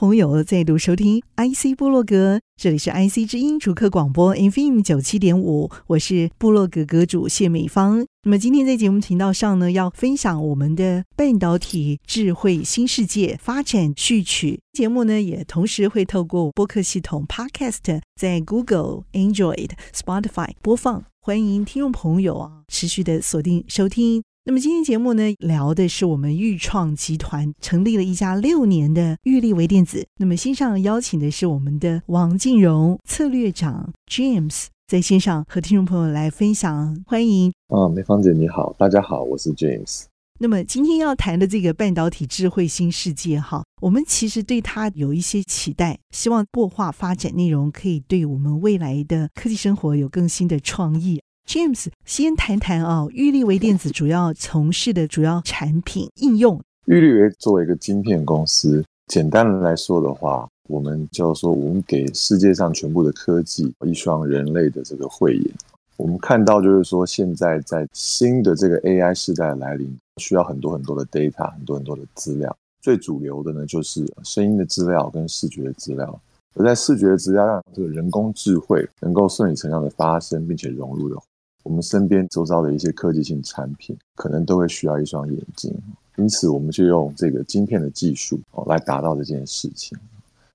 朋友再度收听 IC 部落格，这里是 IC 之音主客广播 FM 九七点五，我是部落格阁主谢美芳。那么今天在节目频道上呢，要分享我们的半导体智慧新世界发展序曲。节目呢，也同时会透过播客系统 Podcast 在 Google、Android、Spotify 播放。欢迎听众朋友啊，持续的锁定收听。那么今天节目呢，聊的是我们豫创集团成立了一家六年的玉立微电子。那么线上邀请的是我们的王敬荣策略长 James，在线上和听众朋友来分享。欢迎啊，梅芳姐你好，大家好，我是 James。那么今天要谈的这个半导体智慧新世界哈，我们其实对它有一些期待，希望擘画发展内容可以对我们未来的科技生活有更新的创意。James，先谈谈啊，玉立微电子主要从事的主要产品应用。玉立微作为一个晶片公司，简单的来说的话，我们就是说我们给世界上全部的科技一双人类的这个慧眼。我们看到就是说，现在在新的这个 AI 时代来临，需要很多很多的 data，很多很多的资料。最主流的呢，就是声音的资料跟视觉的资料。而在视觉的资料让这个人工智慧能够顺理成章的发生，并且融入的。我们身边周遭的一些科技性产品，可能都会需要一双眼睛，因此我们就用这个晶片的技术哦来达到这件事情。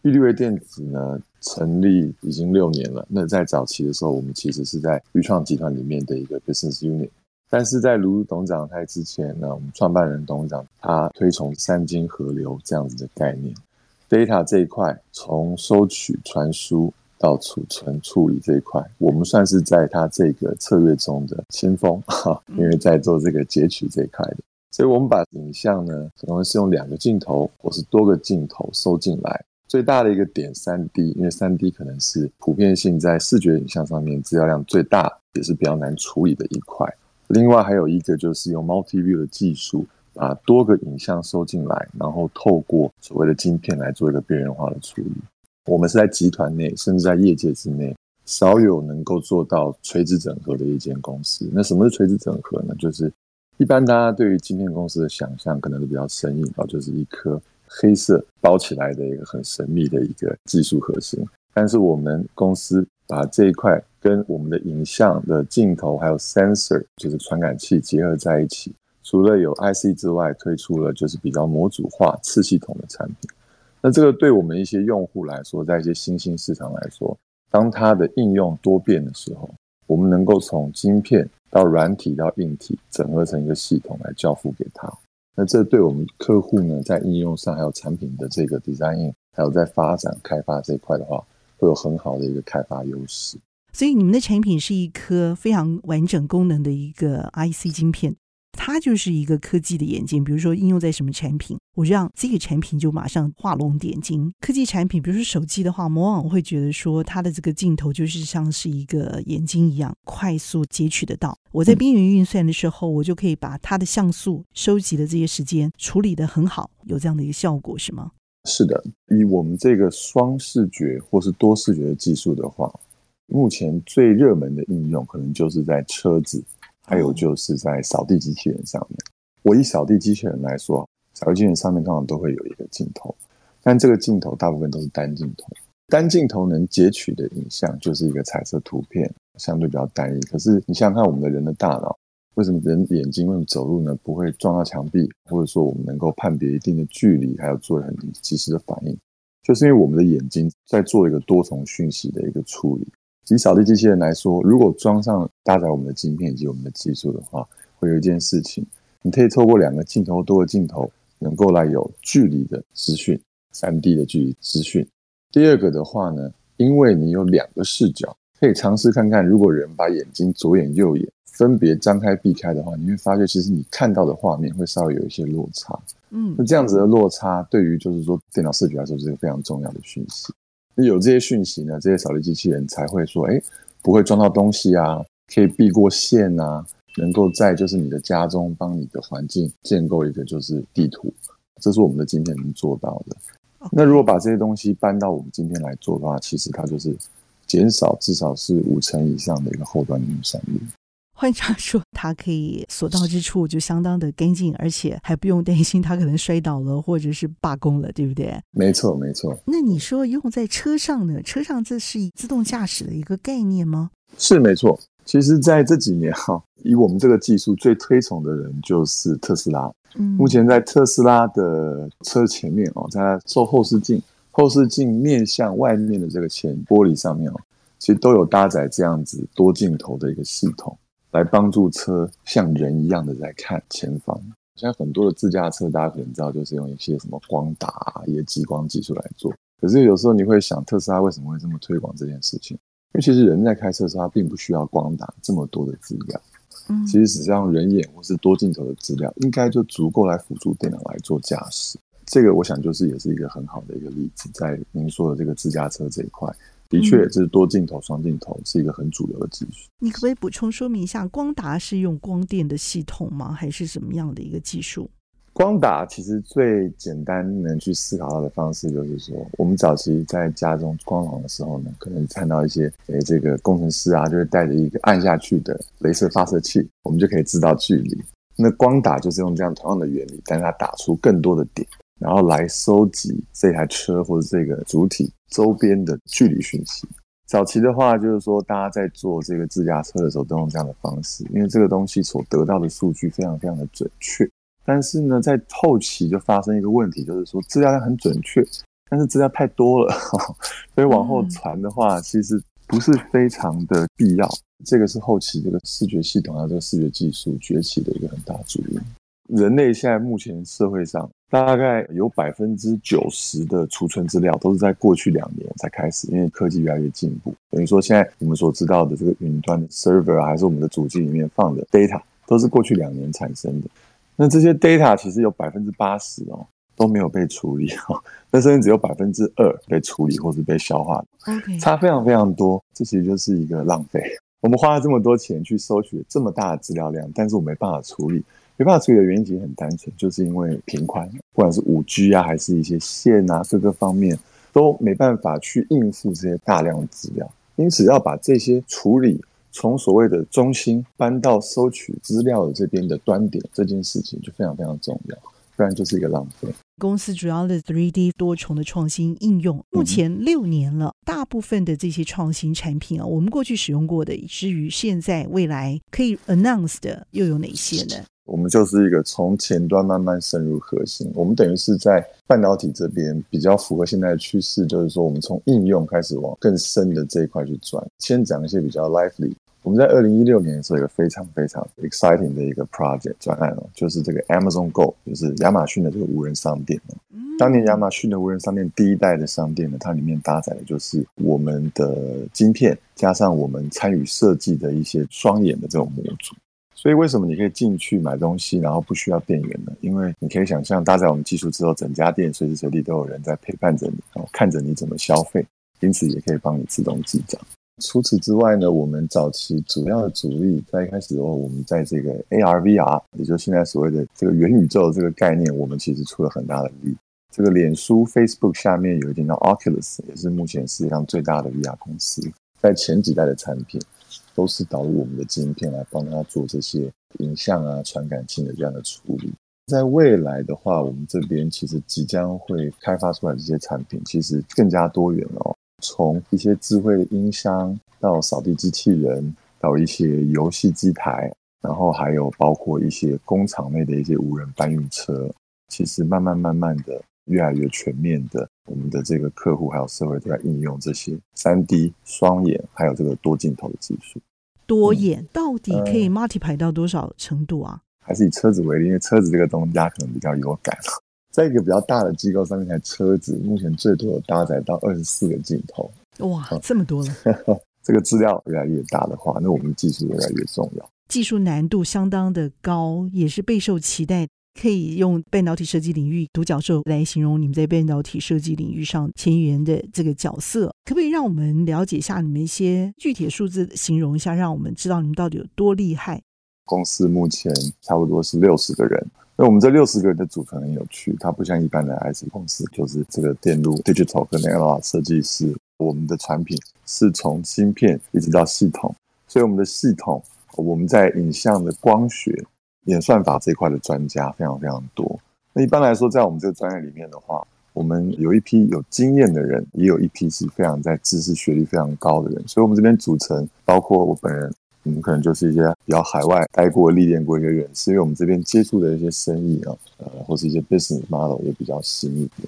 玉立微电子呢，成立已经六年了。那在早期的时候，我们其实是在钰创集团里面的一个 business unit，但是在卢董事长在之前呢，我们创办人董事长他推崇三金合流这样子的概念，data 这一块从收取传输。到储存处理这一块，我们算是在它这个策略中的先锋 哈，因为在做这个截取这一块的，所以我们把影像呢，可能是用两个镜头或是多个镜头收进来。最大的一个点三 D，因为三 D 可能是普遍性在视觉影像上面资料量最大，也是比较难处理的一块。另外还有一个就是用 Multi View 的技术，把多个影像收进来，然后透过所谓的晶片来做一个边缘化的处理。我们是在集团内，甚至在业界之内，少有能够做到垂直整合的一间公司。那什么是垂直整合呢？就是一般大家对于晶片公司的想象，可能都比较生硬啊，就是一颗黑色包起来的一个很神秘的一个技术核心。但是我们公司把这一块跟我们的影像的镜头还有 sensor，就是传感器结合在一起，除了有 IC 之外，推出了就是比较模组化次系统的产品。那这个对我们一些用户来说，在一些新兴市场来说，当它的应用多变的时候，我们能够从晶片到软体到硬体整合成一个系统来交付给他。那这对我们客户呢，在应用上还有产品的这个 design，还有在发展开发这一块的话，会有很好的一个开发优势。所以你们的产品是一颗非常完整功能的一个 IC 晶片。它就是一个科技的眼睛，比如说应用在什么产品，我让这个产品就马上画龙点睛。科技产品，比如说手机的话，往往会觉得说它的这个镜头就是像是一个眼睛一样，快速截取得到。我在边缘运算的时候，我就可以把它的像素收集的这些时间处理得很好，有这样的一个效果，是吗？是的，以我们这个双视觉或是多视觉的技术的话，目前最热门的应用可能就是在车子。还有就是在扫地机器人上面，我以扫地机器人来说，扫地机器人上面通常都会有一个镜头，但这个镜头大部分都是单镜头，单镜头能截取的影像就是一个彩色图片，相对比较单一。可是你想想看，我们的人的大脑，为什么人眼睛为什么走路呢不会撞到墙壁，或者说我们能够判别一定的距离，还有做很及时的反应，就是因为我们的眼睛在做一个多重讯息的一个处理。以扫地机器人来说，如果装上搭载我们的晶片以及我们的技术的话，会有一件事情，你可以透过两个镜头、多个镜头，能够来有距离的资讯、三 D 的距离资讯。第二个的话呢，因为你有两个视角，可以尝试看看，如果人把眼睛左眼、右眼分别张开、闭开的话，你会发觉其实你看到的画面会稍微有一些落差。嗯，那这样子的落差，对于就是说电脑视觉来说，是一个非常重要的讯息。有这些讯息呢，这些扫地机器人才会说，哎，不会撞到东西啊，可以避过线啊，能够在就是你的家中帮你的环境建构一个就是地图，这是我们的今天能做到的。那如果把这些东西搬到我们今天来做的话，其实它就是减少至少是五成以上的一个后端的运算力。换句话说，它可以所到之处就相当的干净，而且还不用担心它可能摔倒了或者是罢工了，对不对？没错，没错。那你说用在车上呢？车上这是以自动驾驶的一个概念吗？是没错。其实在这几年 哈，以我们这个技术最推崇的人就是特斯拉。嗯，目前在特斯拉的车前面哦，在它做后视镜，后视镜面向外面的这个前玻璃上面哦，其实都有搭载这样子多镜头的一个系统。来帮助车像人一样的在看前方。现在很多的自驾车，大家可能知道，就是用一些什么光打啊、一些激光技术来做。可是有时候你会想，特斯拉为什么会这么推广这件事情？因为其实人在开车的时候，他并不需要光打这么多的资料。嗯，其实只是用人眼或是多镜头的资料，应该就足够来辅助电脑来做驾驶。这个我想就是也是一个很好的一个例子，在您说的这个自驾车这一块。的确，这是多镜头、双镜头是一个很主流的技术。你可不可以补充说明一下，光达是用光电的系统吗？还是什么样的一个技术？光达其实最简单能去思考到的方式，就是说，我们早期在家中光廊的时候呢，可能看到一些诶，这个工程师啊，就会带着一个按下去的镭射发射器，我们就可以知道距离。那光打就是用这样同样的原理，但是它打出更多的点。然后来收集这台车或者这个主体周边的距离讯息。早期的话，就是说大家在做这个自驾车的时候都用这样的方式，因为这个东西所得到的数据非常非常的准确。但是呢，在后期就发生一个问题，就是说资料量很准确，但是资料太多了，所以往后传的话，其实不是非常的必要。这个是后期这个视觉系统啊，这个视觉技术崛起的一个很大主因。人类现在目前社会上大概有百分之九十的储存资料都是在过去两年才开始，因为科技越来越进步。等于说，现在我们所知道的这个云端的 server 啊，还是我们的主机里面放的 data，都是过去两年产生的。那这些 data 其实有百分之八十哦都没有被处理哦，那甚至只有百分之二被处理或是被消化。OK，差非常非常多，这其实就是一个浪费。我们花了这么多钱去收取这么大的资料量，但是我没办法处理。没办法处理的原因其实很单纯，就是因为频宽，不管是五 G 啊，还是一些线啊，各个方面都没办法去应付这些大量的资料，因此要把这些处理从所谓的中心搬到收取资料的这边的端点，这件事情就非常非常重要，不然就是一个浪费。公司主要的 3D 多重的创新应用，目前六年了，大部分的这些创新产品啊，我们过去使用过的，以至于现在未来可以 announce 的又有哪些呢？我们就是一个从前端慢慢深入核心，我们等于是在半导体这边比较符合现在的趋势，就是说我们从应用开始往更深的这一块去转。先讲一些比较 lively，我们在二零一六年的时候有一个非常非常 exciting 的一个 project 专案哦，就是这个 Amazon Go，就是亚马逊的这个无人商店。当年亚马逊的无人商店第一代的商店呢，它里面搭载的就是我们的晶片，加上我们参与设计的一些双眼的这种模组。所以为什么你可以进去买东西，然后不需要店员呢？因为你可以想象，搭载我们技术之后，整家店随时随地都有人在陪伴着你，然后看着你怎么消费，因此也可以帮你自动记账。除此之外呢，我们早期主要的主力在一开始的时候，我们在这个 AR、VR，也就是现在所谓的这个元宇宙这个概念，我们其实出了很大的力。这个脸书 Facebook 下面有一点叫 Oculus，也是目前世界上最大的 VR 公司，在前几代的产品。都是导入我们的晶片来帮他做这些影像啊、传感器的这样的处理。在未来的话，我们这边其实即将会开发出来这些产品，其实更加多元哦。从一些智慧的音箱到扫地机器人，到一些游戏机台，然后还有包括一些工厂内的一些无人搬运车，其实慢慢慢慢的。越来越全面的，我们的这个客户还有社会都在应用这些三 D 双眼，还有这个多镜头的技术。多眼、嗯、到底可以 multiply 到多少程度啊？还是以车子为例，因为车子这个东西大家可能比较有感。在一个比较大的机构上面，台车子目前最多有搭载到二十四个镜头。哇，这么多了！这个资料越来越大的话，那我们技术越来越重要。技术难度相当的高，也是备受期待。可以用半导体设计领域独角兽来形容你们在半导体设计领域上前沿的这个角色，可不可以让我们了解一下你们一些具体的数字，形容一下，让我们知道你们到底有多厉害？公司目前差不多是六十个人。那我们这六十个人的组成很有趣，它不像一般的 IC 公司，就是这个电路 digital 跟 analog 设计师。我们的产品是从芯片一直到系统，所以我们的系统，我们在影像的光学演算法这一块的专家非常非常多。那一般来说，在我们这个专业里面的话，我们有一批有经验的人，也有一批是非常在知识学历非常高的人，所以我们这边组成包括我本人，我们可能就是一些比较海外待过、历练过一些人，是因为我们这边接触的一些生意啊，呃，或是一些 business model 也比较新一点。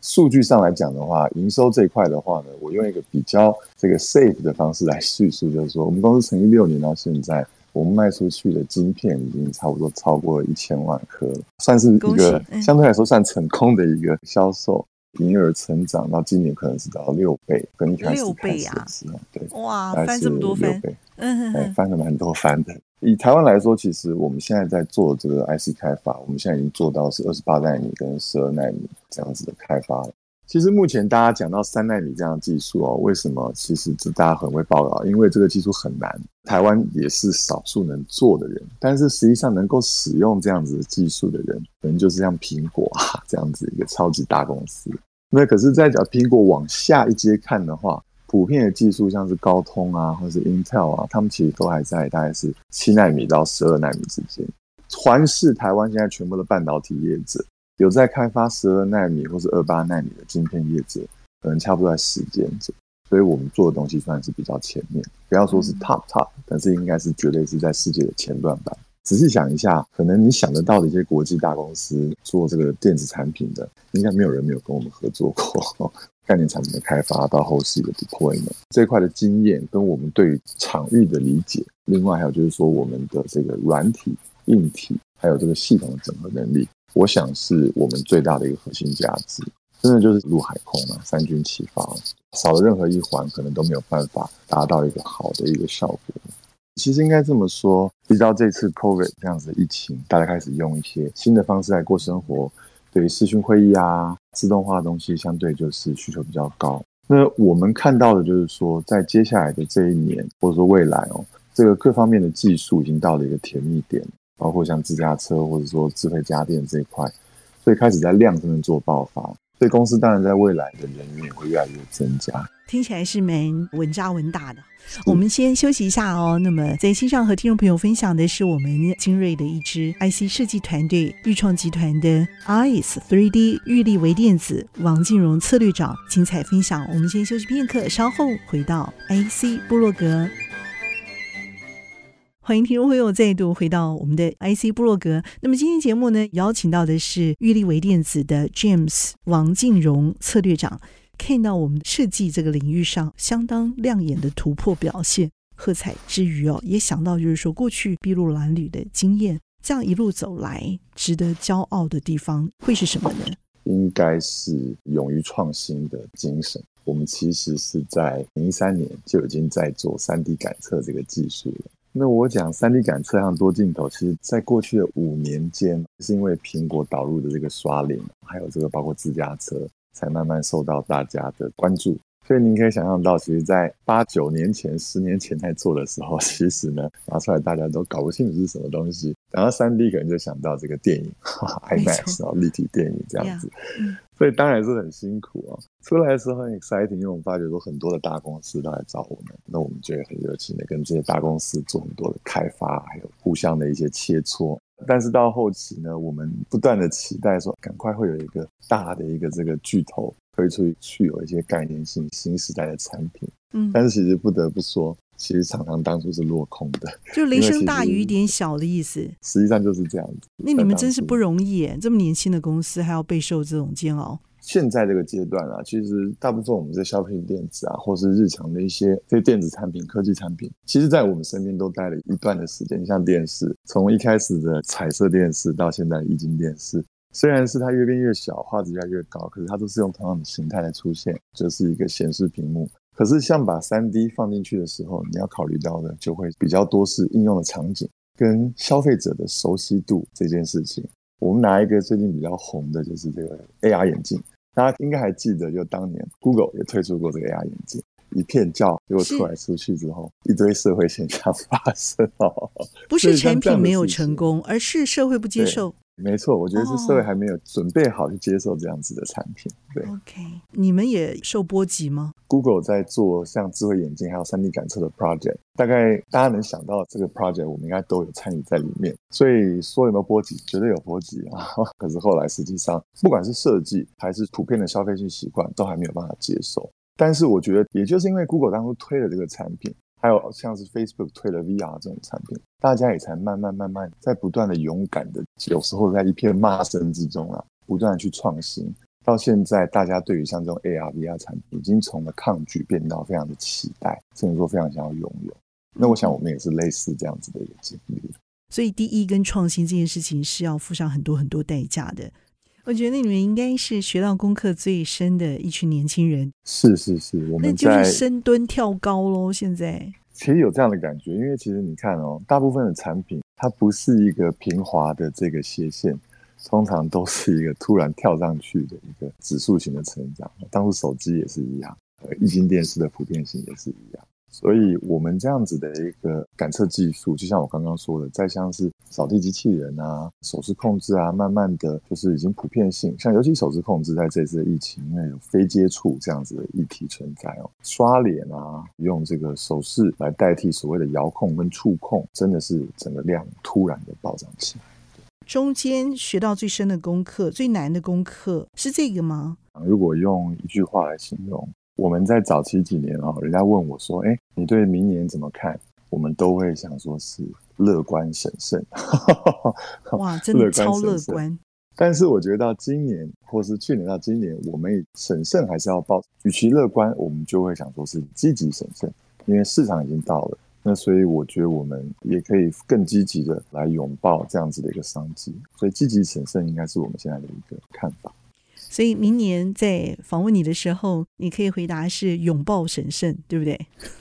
数据上来讲的话，营收这一块的话呢，我用一个比较这个 safe 的方式来叙述，就是说，我们公司成立六年到现在。我们卖出去的晶片已经差不多超过了一千万颗了，算是一个相对来说算成功的一个销售，营业额成长到今年可能是到六倍，跟一开始开始的时候，对，哇，翻这么多倍，嗯嗯，翻了蛮多番的。以台湾来说，其实我们现在在做这个 IC 开发，我们现在已经做到是二十八纳米跟十二纳米这样子的开发了。其实目前大家讲到三奈米这样的技术哦，为什么？其实这大家很会报道，因为这个技术很难，台湾也是少数能做的人。但是实际上能够使用这样子的技术的人，可能就是像苹果啊这样子一个超级大公司。那可是，在讲苹果往下一阶看的话，普遍的技术像是高通啊，或是 Intel 啊，他们其实都还在大概是七奈米到十二奈米之间。环视台湾现在全部的半导体业者。有在开发十二纳米或是二八纳米的晶片业者，可能差不多在实践者，所以我们做的东西算是比较前面，不要说是 top top，但是应该是绝对是在世界的前段吧。仔细想一下，可能你想得到的一些国际大公司做这个电子产品的，应该没有人没有跟我们合作过。概念产品的开发到后续的 deployment 这一块的经验，跟我们对于场域的理解，另外还有就是说我们的这个软体、硬体，还有这个系统的整合能力。我想是我们最大的一个核心价值，真的就是陆海空啊，三军齐发，少了任何一环，可能都没有办法达到一个好的一个效果。其实应该这么说，直到这次 COVID 这样子的疫情，大家开始用一些新的方式来过生活，对于视讯会议啊、自动化的东西，相对就是需求比较高。那我们看到的就是说，在接下来的这一年，或者说未来哦，这个各方面的技术已经到了一个甜蜜点。包括像自驾车或者说智慧家电这一块，所以开始在量上面做爆发。所以公司当然在未来的人员也会越来越增加。听起来是蛮稳扎稳打的。我们先休息一下哦。那么在线上和听众朋友分享的是我们精锐的一支 IC 设计团队钰创集团的 ICE3D 钰力微电子王靖荣策略长精彩分享。我们先休息片刻，稍后回到 IC 部落格。欢迎听众朋友再度回到我们的 IC 部落格。那么今天节目呢，邀请到的是钰力微电子的 James 王靖荣策略长，看到我们设计这个领域上相当亮眼的突破表现，喝彩之余哦，也想到就是说过去筚路蓝缕的经验，这样一路走来，值得骄傲的地方会是什么呢？应该是勇于创新的精神。我们其实是在零一三年就已经在做三 D 感测这个技术了。那我讲三 D 感测和多镜头，其实在过去的五年间，是因为苹果导入的这个刷脸，还有这个包括自驾车，才慢慢受到大家的关注。所以您可以想象到，其实，在八九年前、十年前在做的时候，其实呢，拿出来大家都搞不清楚是什么东西。然后三 D 可能就想到这个电影，IMAX 啊，立体电影这样子。所以当然是很辛苦啊。出来的时候很 exciting，因为我们发觉说很多的大公司都来找我们，那我们就会很热情的跟这些大公司做很多的开发，还有互相的一些切磋。但是到后期呢，我们不断的期待说，赶快会有一个大的一个这个巨头。推出去有一些概念性新时代的产品，嗯，但是其实不得不说，其实常常当初是落空的，就雷声大雨点小的意思。实际上就是这样子。那你们真是不容易耶，这么年轻的公司还要备受这种煎熬。现在这个阶段啊，其实大部分我们在消费电子啊，或是日常的一些非电子产品、科技产品，其实在我们身边都待了一段的时间。像电视，从一开始的彩色电视到现在液晶电视。虽然是它越变越小，画质越来越高，可是它都是用同样的形态来出现，就是一个显示屏幕。可是像把三 D 放进去的时候，你要考虑到的就会比较多是应用的场景跟消费者的熟悉度这件事情。我们拿一个最近比较红的，就是这个 AR 眼镜，大家应该还记得，就当年 Google 也推出过这个 AR 眼镜。一片叫，结果出来出去之后，一堆社会现象 发生哦。不是产品没有成功，而是社会不接受。没错，我觉得是社会还没有准备好去接受这样子的产品。对，OK，你们也受波及吗？Google 在做像智慧眼镜还有 3D 感测的 project，大概大家能想到这个 project，我们应该都有参与在里面。所以说有没有波及？绝对有波及啊！可是后来实际上，不管是设计还是普遍的消费性习惯，都还没有办法接受。但是我觉得，也就是因为 Google 当初推了这个产品。还有像是 Facebook 推了 VR 这种产品，大家也才慢慢慢慢在不断的勇敢的，有时候在一片骂声之中啊，不断的去创新。到现在，大家对于像这种 AR VR 产品，已经从了抗拒变到非常的期待，甚至说非常想要拥有。那我想我们也是类似这样子的一个经历。所以，第一跟创新这件事情是要付上很多很多代价的。我觉得你们应该是学到功课最深的一群年轻人。是是是，我们那就是深蹲跳高喽。现在其实有这样的感觉，因为其实你看哦，大部分的产品它不是一个平滑的这个斜线，通常都是一个突然跳上去的一个指数型的成长。当初手机也是一样，呃，液晶电视的普遍性也是一样。所以，我们这样子的一个感测技术，就像我刚刚说的，再像是扫地机器人啊、手势控制啊，慢慢的就是已经普遍性。像尤其手势控制，在这次的疫情，因为有非接触这样子的议题存在哦，刷脸啊，用这个手势来代替所谓的遥控跟触控，真的是整个量突然的暴涨起来。中间学到最深的功课、最难的功课是这个吗？如果用一句话来形容。我们在早期几年啊，人家问我说：“哎，你对明年怎么看？”我们都会想说是乐观审慎。哇，真的超乐观！但是我觉得到今年，或是去年到今年，我们审慎还是要抱。与其乐观，我们就会想说是积极审慎，因为市场已经到了。那所以我觉得我们也可以更积极的来拥抱这样子的一个商机。所以积极审慎应该是我们现在的一个看法。所以明年在访问你的时候，你可以回答是拥抱神圣，对不对？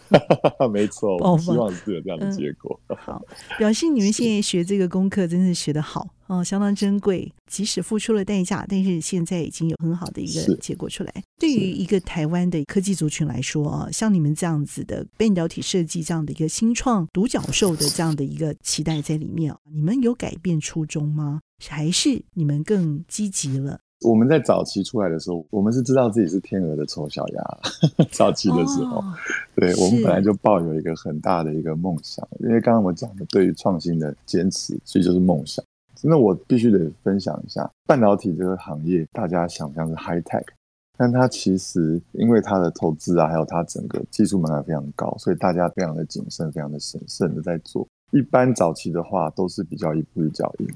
没错，我希望是有这样的结果。嗯、好，表示你们现在学这个功课真是学得好哦，相当珍贵。即使付出了代价，但是现在已经有很好的一个结果出来。对于一个台湾的科技族群来说啊，像你们这样子的半导体设计这样的一个新创独角兽的这样的一个期待在里面，你们有改变初衷吗？还是你们更积极了？我们在早期出来的时候，我们是知道自己是天鹅的丑小鸭。早期的时候，哦、对我们本来就抱有一个很大的一个梦想，因为刚刚我讲的对于创新的坚持，所以就是梦想。那我必须得分享一下，半导体这个行业，大家想象是 high tech，但它其实因为它的投资啊，还有它整个技术门槛非常高，所以大家非常的谨慎，非常的审慎的在做。一般早期的话，都是比较一步一脚印。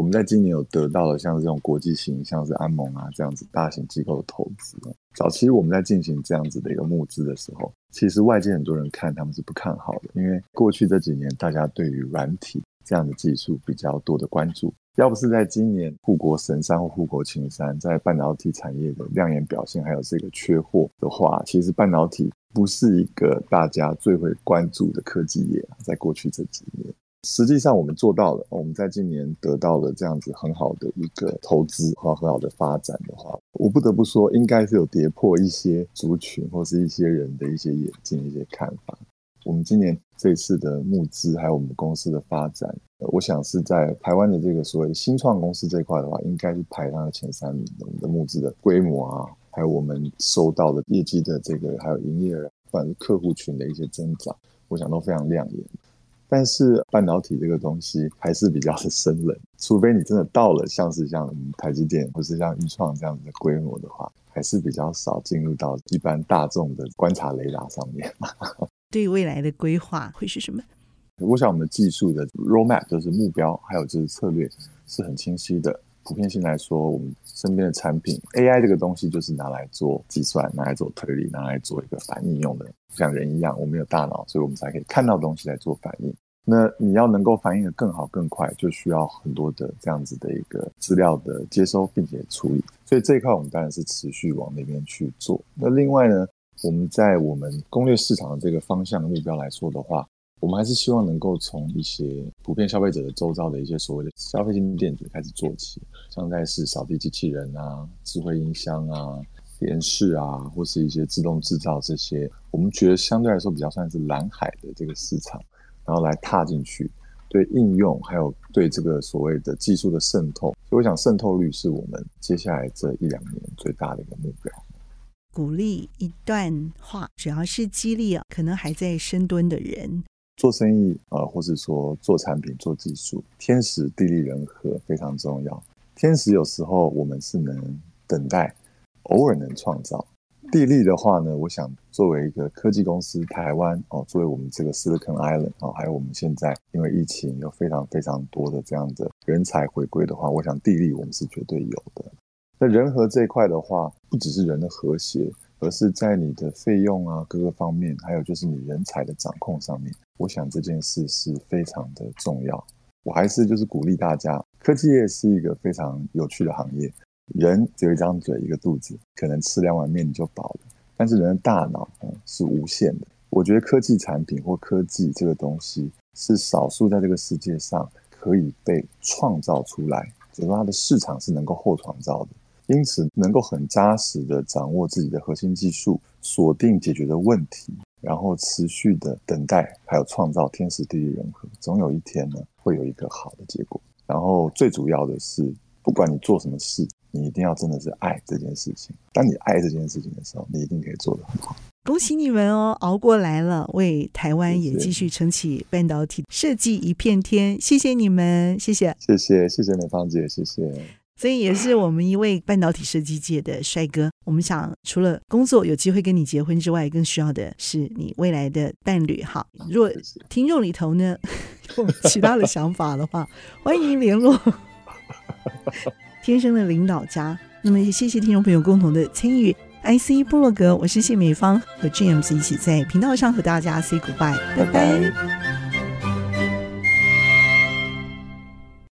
我们在今年有得到了像这种国际型，像是安盟啊这样子大型机构的投资。早期我们在进行这样子的一个募资的时候，其实外界很多人看他们是不看好的，因为过去这几年大家对于软体这样的技术比较多的关注。要不是在今年护国神山或护国青山在半导体产业的亮眼表现，还有这个缺货的话，其实半导体不是一个大家最会关注的科技业，在过去这几年。实际上，我们做到了。我们在今年得到了这样子很好的一个投资和很好的发展的话，我不得不说，应该是有跌破一些族群或是一些人的一些眼镜、一些看法。我们今年这次的募资，还有我们公司的发展，我想是在台湾的这个所谓新创公司这一块的话，应该是排上了前三名的。我们的募资的规模啊，还有我们收到的业绩的这个，还有营业额，不管是客户群的一些增长，我想都非常亮眼。但是半导体这个东西还是比较的生冷，除非你真的到了像是像台积电或是像一创这样子的规模的话，还是比较少进入到一般大众的观察雷达上面。对未来的规划会是什么？我想我们技术的 roadmap 就是目标，还有就是策略是很清晰的。普遍性来说，我们身边的产品 AI 这个东西就是拿来做计算、拿来做推理、拿来做一个反应用的，像人一样，我们有大脑，所以我们才可以看到东西来做反应。那你要能够反应的更好、更快，就需要很多的这样子的一个资料的接收并且处理。所以这一块我们当然是持续往那边去做。那另外呢，我们在我们攻略市场的这个方向目标来说的话，我们还是希望能够从一些普遍消费者的周遭的一些所谓的消费性电子开始做起，像在是扫地机器人啊、智慧音箱啊、电视啊，或是一些自动制造这些，我们觉得相对来说比较算是蓝海的这个市场，然后来踏进去，对应用还有对这个所谓的技术的渗透，所以我想渗透率是我们接下来这一两年最大的一个目标。鼓励一段话，主要是激励，可能还在深蹲的人做生意啊，或是说做产品、做技术，天时地利人和非常重要。天时有时候我们是能等待。偶尔能创造地利的话呢，我想作为一个科技公司，台湾哦，作为我们这个 Silicon Island 哦，还有我们现在因为疫情有非常非常多的这样的人才回归的话，我想地利我们是绝对有的。那人和这一块的话，不只是人的和谐，而是在你的费用啊各个方面，还有就是你人才的掌控上面，我想这件事是非常的重要。我还是就是鼓励大家，科技业是一个非常有趣的行业。人只有一张嘴，一个肚子，可能吃两碗面你就饱了。但是人的大脑，嗯，是无限的。我觉得科技产品或科技这个东西，是少数在这个世界上可以被创造出来，就是它的市场是能够后创造的。因此，能够很扎实的掌握自己的核心技术，锁定解决的问题，然后持续的等待，还有创造天时地利人和，总有一天呢，会有一个好的结果。然后最主要的是，不管你做什么事。你一定要真的是爱这件事情。当你爱这件事情的时候，你一定可以做得很好。恭喜你们哦，熬过来了，为台湾也继续撑起半导体设计一片天。谢谢你们，谢谢，谢谢，谢谢美芳姐，谢谢。所以也是我们一位半导体设计界的帅哥。我们想，除了工作有机会跟你结婚之外，更需要的是你未来的伴侣。哈，如果听众里头呢有其他的想法的话，欢迎联络。天生的领导家，那么也谢谢听众朋友共同的参与。IC 部落格，我是谢美芳和 James 一起在频道上和大家 say goodbye，拜拜。拜拜。